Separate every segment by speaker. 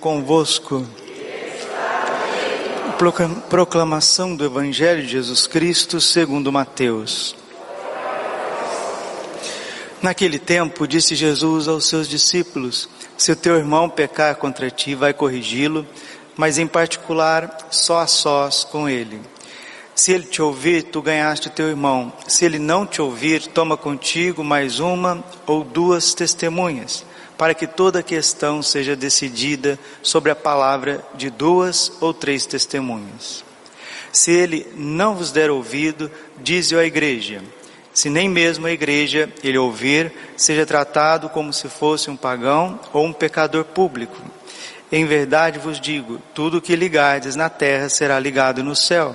Speaker 1: convosco. Proclamação do Evangelho de Jesus Cristo segundo Mateus. Naquele tempo disse Jesus aos seus discípulos: Se o teu irmão pecar contra ti, vai corrigi-lo, mas em particular só a sós com ele. Se ele te ouvir, tu ganhaste o teu irmão. Se ele não te ouvir, toma contigo mais uma ou duas testemunhas para que toda questão seja decidida sobre a palavra de duas ou três testemunhas. Se ele não vos der ouvido, dize-o à igreja. Se nem mesmo a igreja ele ouvir, seja tratado como se fosse um pagão ou um pecador público. Em verdade vos digo: tudo que ligardes na terra será ligado no céu,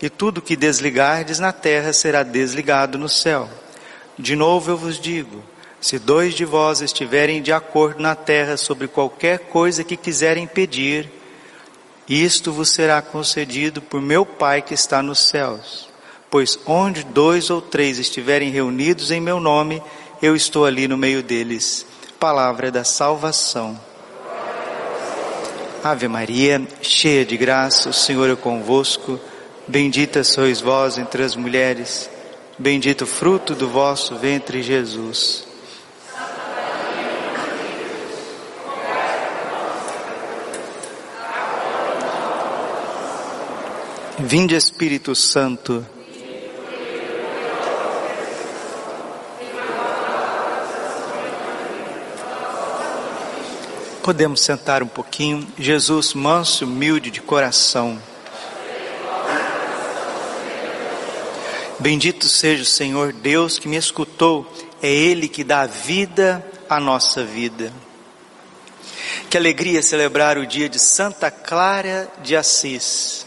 Speaker 1: e tudo que desligardes na terra será desligado no céu. De novo eu vos digo: se dois de vós estiverem de acordo na terra sobre qualquer coisa que quiserem pedir, isto vos será concedido por meu Pai que está nos céus. Pois onde dois ou três estiverem reunidos em meu nome, eu estou ali no meio deles. Palavra da salvação. Ave Maria, cheia de graça, o Senhor é convosco. Bendita sois vós entre as mulheres. Bendito o fruto do vosso ventre, Jesus. Vinde Espírito Santo. Podemos sentar um pouquinho. Jesus, manso, humilde de coração. Bendito seja o Senhor Deus que me escutou. É Ele que dá vida à nossa vida. Que alegria celebrar o dia de Santa Clara de Assis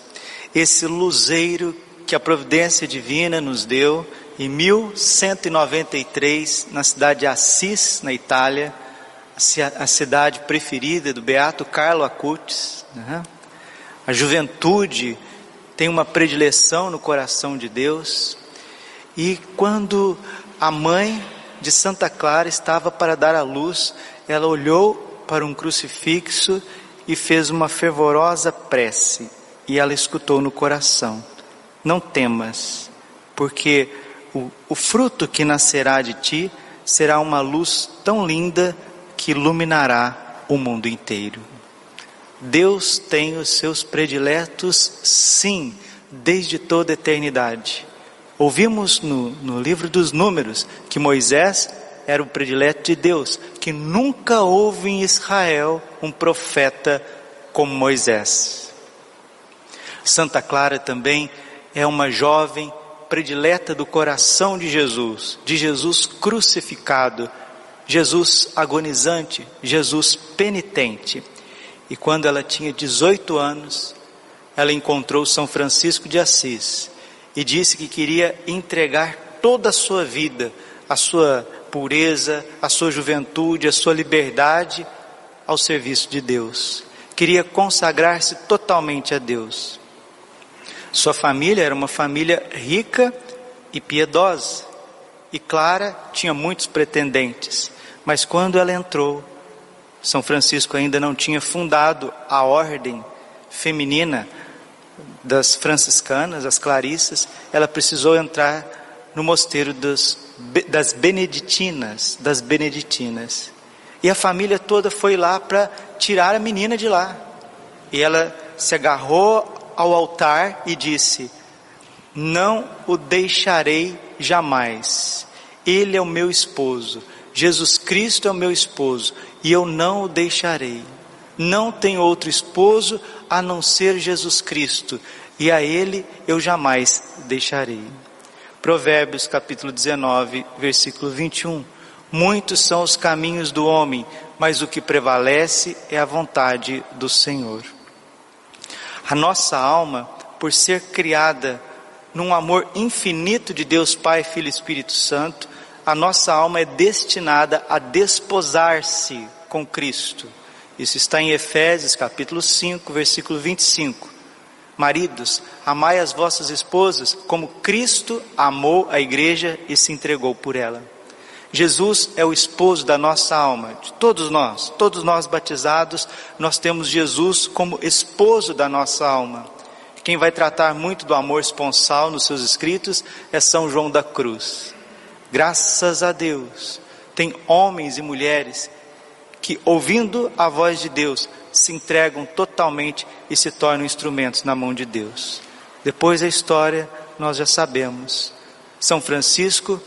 Speaker 1: esse luzeiro que a providência divina nos deu em 1193 na cidade de Assis, na Itália, a cidade preferida do beato Carlo Acutis. Né? A juventude tem uma predileção no coração de Deus. E quando a mãe de Santa Clara estava para dar à luz, ela olhou para um crucifixo e fez uma fervorosa prece e ela escutou no coração: Não temas, porque o, o fruto que nascerá de ti será uma luz tão linda que iluminará o mundo inteiro. Deus tem os seus prediletos, sim, desde toda a eternidade. Ouvimos no, no livro dos Números que Moisés era o predileto de Deus, que nunca houve em Israel um profeta como Moisés. Santa Clara também é uma jovem predileta do coração de Jesus, de Jesus crucificado, Jesus agonizante, Jesus penitente. E quando ela tinha 18 anos, ela encontrou São Francisco de Assis e disse que queria entregar toda a sua vida, a sua pureza, a sua juventude, a sua liberdade ao serviço de Deus. Queria consagrar-se totalmente a Deus. Sua família era uma família rica e piedosa. E Clara tinha muitos pretendentes. Mas quando ela entrou, São Francisco ainda não tinha fundado a ordem feminina das franciscanas, as clarissas, ela precisou entrar no mosteiro das, das beneditinas, das beneditinas. E a família toda foi lá para tirar a menina de lá. E ela se agarrou ao altar e disse: Não o deixarei jamais. Ele é o meu esposo. Jesus Cristo é o meu esposo e eu não o deixarei. Não tenho outro esposo a não ser Jesus Cristo e a ele eu jamais deixarei. Provérbios capítulo 19, versículo 21. Muitos são os caminhos do homem, mas o que prevalece é a vontade do Senhor. A nossa alma, por ser criada num amor infinito de Deus Pai, Filho e Espírito Santo, a nossa alma é destinada a desposar-se com Cristo. Isso está em Efésios capítulo 5, versículo 25. Maridos, amai as vossas esposas como Cristo amou a igreja e se entregou por ela. Jesus é o esposo da nossa alma, de todos nós, todos nós batizados, nós temos Jesus como esposo da nossa alma. Quem vai tratar muito do amor esponsal nos seus escritos é São João da Cruz. Graças a Deus, tem homens e mulheres que, ouvindo a voz de Deus, se entregam totalmente e se tornam instrumentos na mão de Deus. Depois da história, nós já sabemos. São Francisco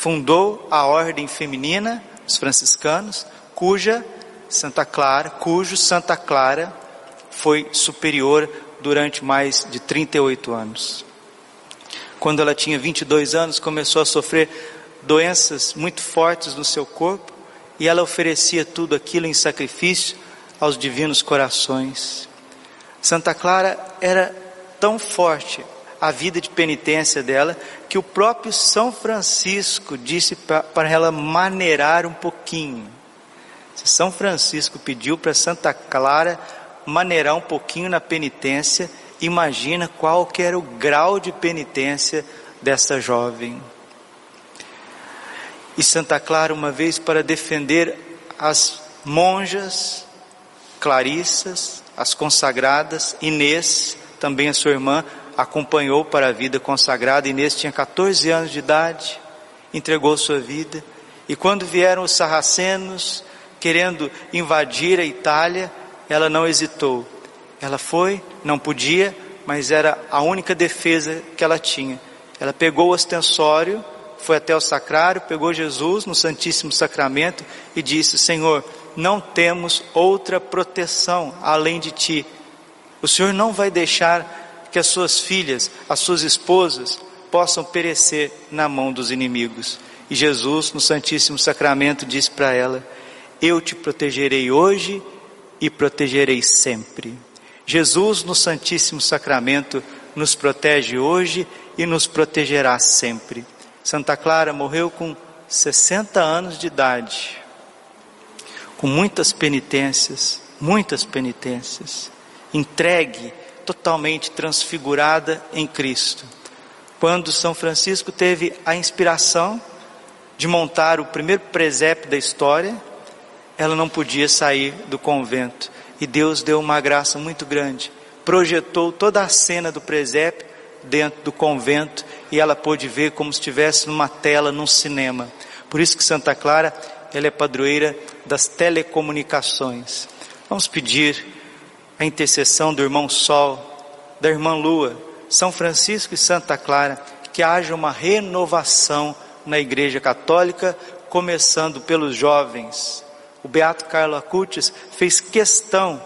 Speaker 1: fundou a ordem feminina, os franciscanos, cuja Santa Clara, cujo Santa Clara foi superior durante mais de 38 anos. Quando ela tinha 22 anos, começou a sofrer doenças muito fortes no seu corpo e ela oferecia tudo aquilo em sacrifício aos divinos corações. Santa Clara era tão forte a vida de penitência dela, que o próprio São Francisco disse para ela maneirar um pouquinho. São Francisco pediu para Santa Clara maneirar um pouquinho na penitência, imagina qual que era o grau de penitência dessa jovem. E Santa Clara, uma vez para defender as monjas, clarissas, as consagradas, Inês, também a sua irmã, acompanhou para a vida consagrada. Inês tinha 14 anos de idade, entregou sua vida. E quando vieram os sarracenos querendo invadir a Itália, ela não hesitou. Ela foi, não podia, mas era a única defesa que ela tinha. Ela pegou o ostensório, foi até o sacrário, pegou Jesus no Santíssimo Sacramento e disse: Senhor, não temos outra proteção além de ti. O Senhor não vai deixar que as suas filhas, as suas esposas, possam perecer na mão dos inimigos. E Jesus, no Santíssimo Sacramento, disse para ela: Eu te protegerei hoje e protegerei sempre. Jesus, no Santíssimo Sacramento, nos protege hoje e nos protegerá sempre. Santa Clara morreu com 60 anos de idade, com muitas penitências, muitas penitências, entregue totalmente transfigurada em Cristo. Quando São Francisco teve a inspiração de montar o primeiro presépio da história, ela não podia sair do convento. E Deus deu uma graça muito grande. Projetou toda a cena do presépio dentro do convento e ela pôde ver como se estivesse numa tela, num cinema. Por isso que Santa Clara, ela é padroeira das telecomunicações. Vamos pedir a intercessão do irmão Sol, da irmã Lua, São Francisco e Santa Clara, que haja uma renovação na Igreja Católica, começando pelos jovens. O Beato Carlo Acutis fez questão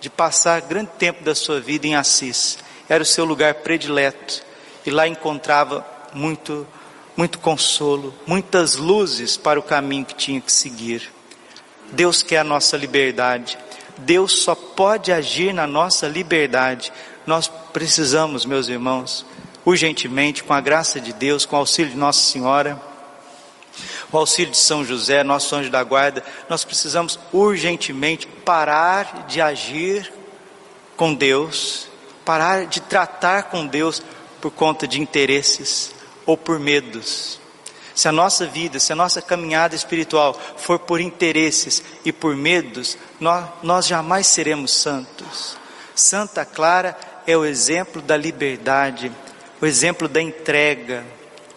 Speaker 1: de passar grande tempo da sua vida em Assis. Era o seu lugar predileto e lá encontrava muito muito consolo, muitas luzes para o caminho que tinha que seguir. Deus quer a nossa liberdade. Deus só pode agir na nossa liberdade. Nós precisamos, meus irmãos, urgentemente, com a graça de Deus, com o auxílio de Nossa Senhora, o auxílio de São José, nosso anjo da guarda, nós precisamos urgentemente parar de agir com Deus, parar de tratar com Deus por conta de interesses ou por medos. Se a nossa vida, se a nossa caminhada espiritual for por interesses e por medos, nós, nós jamais seremos santos. Santa Clara é o exemplo da liberdade, o exemplo da entrega.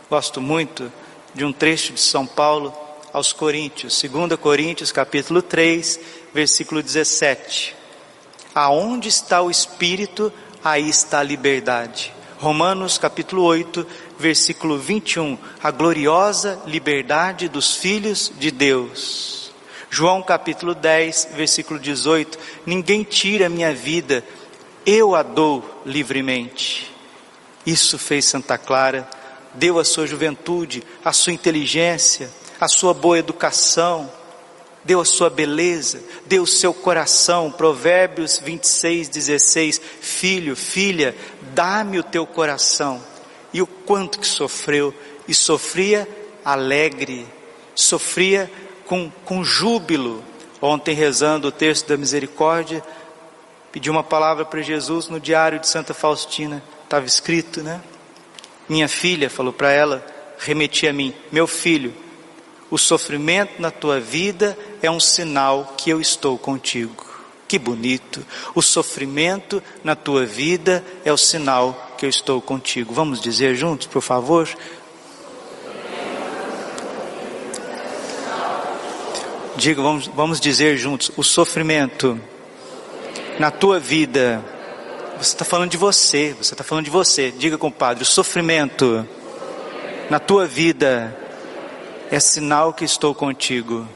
Speaker 1: Gosto muito de um trecho de São Paulo aos Coríntios, 2 Coríntios, capítulo 3, versículo 17. Aonde está o espírito, aí está a liberdade. Romanos capítulo 8, versículo 21, a gloriosa liberdade dos filhos de Deus. João capítulo 10, versículo 18, ninguém tira minha vida, eu a dou livremente. Isso fez Santa Clara, deu a sua juventude, a sua inteligência, a sua boa educação, deu a sua beleza, deu o seu coração. Provérbios 26, 16: Filho, filha, dá-me o teu coração e o quanto que sofreu, e sofria alegre, sofria com, com júbilo. Ontem, rezando o texto da misericórdia, pedi uma palavra para Jesus no diário de Santa Faustina, estava escrito, né? Minha filha falou para ela, remeti a mim, meu filho, O sofrimento na tua vida é um sinal que eu estou contigo. Que bonito. O sofrimento na tua vida é o sinal que eu estou contigo. Vamos dizer juntos, por favor? Diga, vamos, vamos dizer juntos: o sofrimento na tua vida. Você está falando de você, você está falando de você. Diga, compadre, o sofrimento na tua vida é sinal que estou contigo.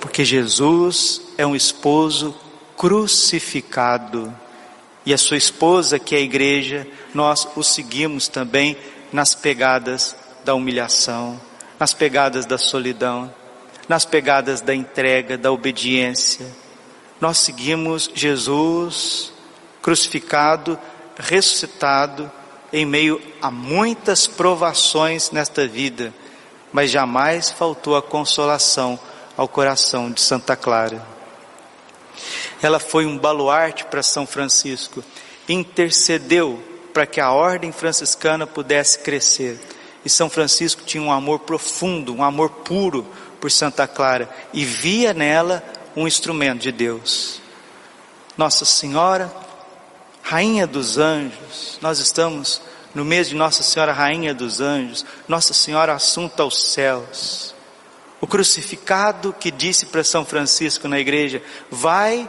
Speaker 1: Porque Jesus é um esposo crucificado. E a sua esposa, que é a igreja, nós o seguimos também nas pegadas da humilhação, nas pegadas da solidão, nas pegadas da entrega, da obediência. Nós seguimos Jesus crucificado, ressuscitado, em meio a muitas provações nesta vida, mas jamais faltou a consolação ao coração de Santa Clara. Ela foi um baluarte para São Francisco, intercedeu para que a ordem franciscana pudesse crescer. E São Francisco tinha um amor profundo, um amor puro por Santa Clara e via nela um instrumento de Deus. Nossa Senhora Rainha dos anjos, nós estamos no mês de Nossa Senhora Rainha dos anjos, Nossa Senhora assunta aos céus. O crucificado que disse para São Francisco na igreja: Vai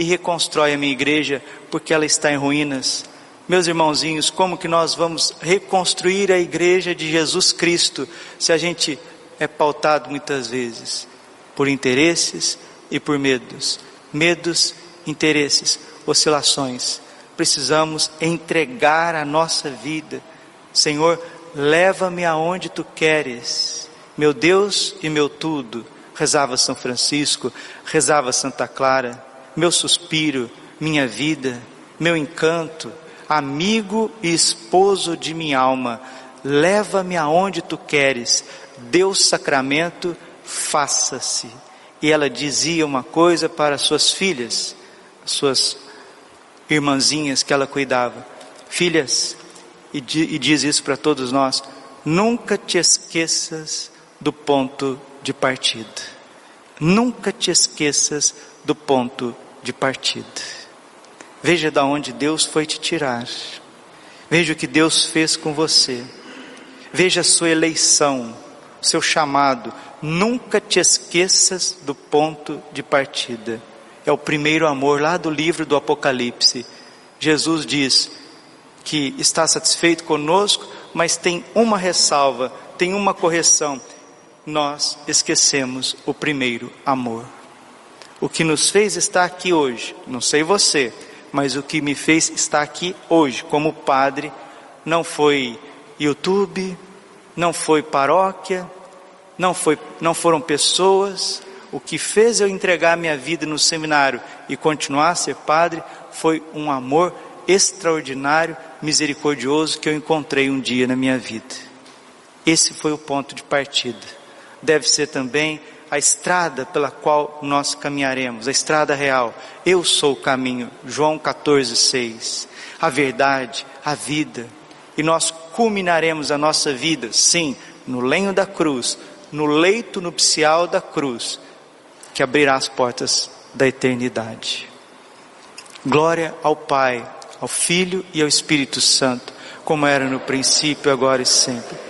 Speaker 1: e reconstrói a minha igreja, porque ela está em ruínas. Meus irmãozinhos, como que nós vamos reconstruir a igreja de Jesus Cristo se a gente é pautado muitas vezes por interesses e por medos? Medos, interesses, oscilações precisamos entregar a nossa vida. Senhor, leva-me aonde tu queres. Meu Deus e meu tudo, rezava São Francisco, rezava Santa Clara, meu suspiro, minha vida, meu encanto, amigo e esposo de minha alma, leva-me aonde tu queres. Deus sacramento, faça-se. E ela dizia uma coisa para suas filhas, suas irmãzinhas que ela cuidava. Filhas, e, diz isso para todos nós: nunca te esqueças do ponto de partida. Nunca te esqueças do ponto de partida. Veja da onde Deus foi te tirar. Veja o que Deus fez com você. Veja a sua eleição, seu chamado. Nunca te esqueças do ponto de partida é o primeiro amor lá do livro do Apocalipse. Jesus diz que está satisfeito conosco, mas tem uma ressalva, tem uma correção. Nós esquecemos o primeiro amor. O que nos fez estar aqui hoje, não sei você, mas o que me fez estar aqui hoje como padre, não foi YouTube, não foi paróquia, não, foi, não foram pessoas, o que fez eu entregar minha vida no seminário e continuar a ser padre foi um amor extraordinário, misericordioso que eu encontrei um dia na minha vida. Esse foi o ponto de partida. Deve ser também a estrada pela qual nós caminharemos, a estrada real. Eu sou o caminho, João 14, 6. A verdade, a vida. E nós culminaremos a nossa vida, sim, no lenho da cruz, no leito nupcial da cruz, que abrirá as portas da eternidade. Glória ao Pai, ao Filho e ao Espírito Santo, como era no princípio, agora e sempre.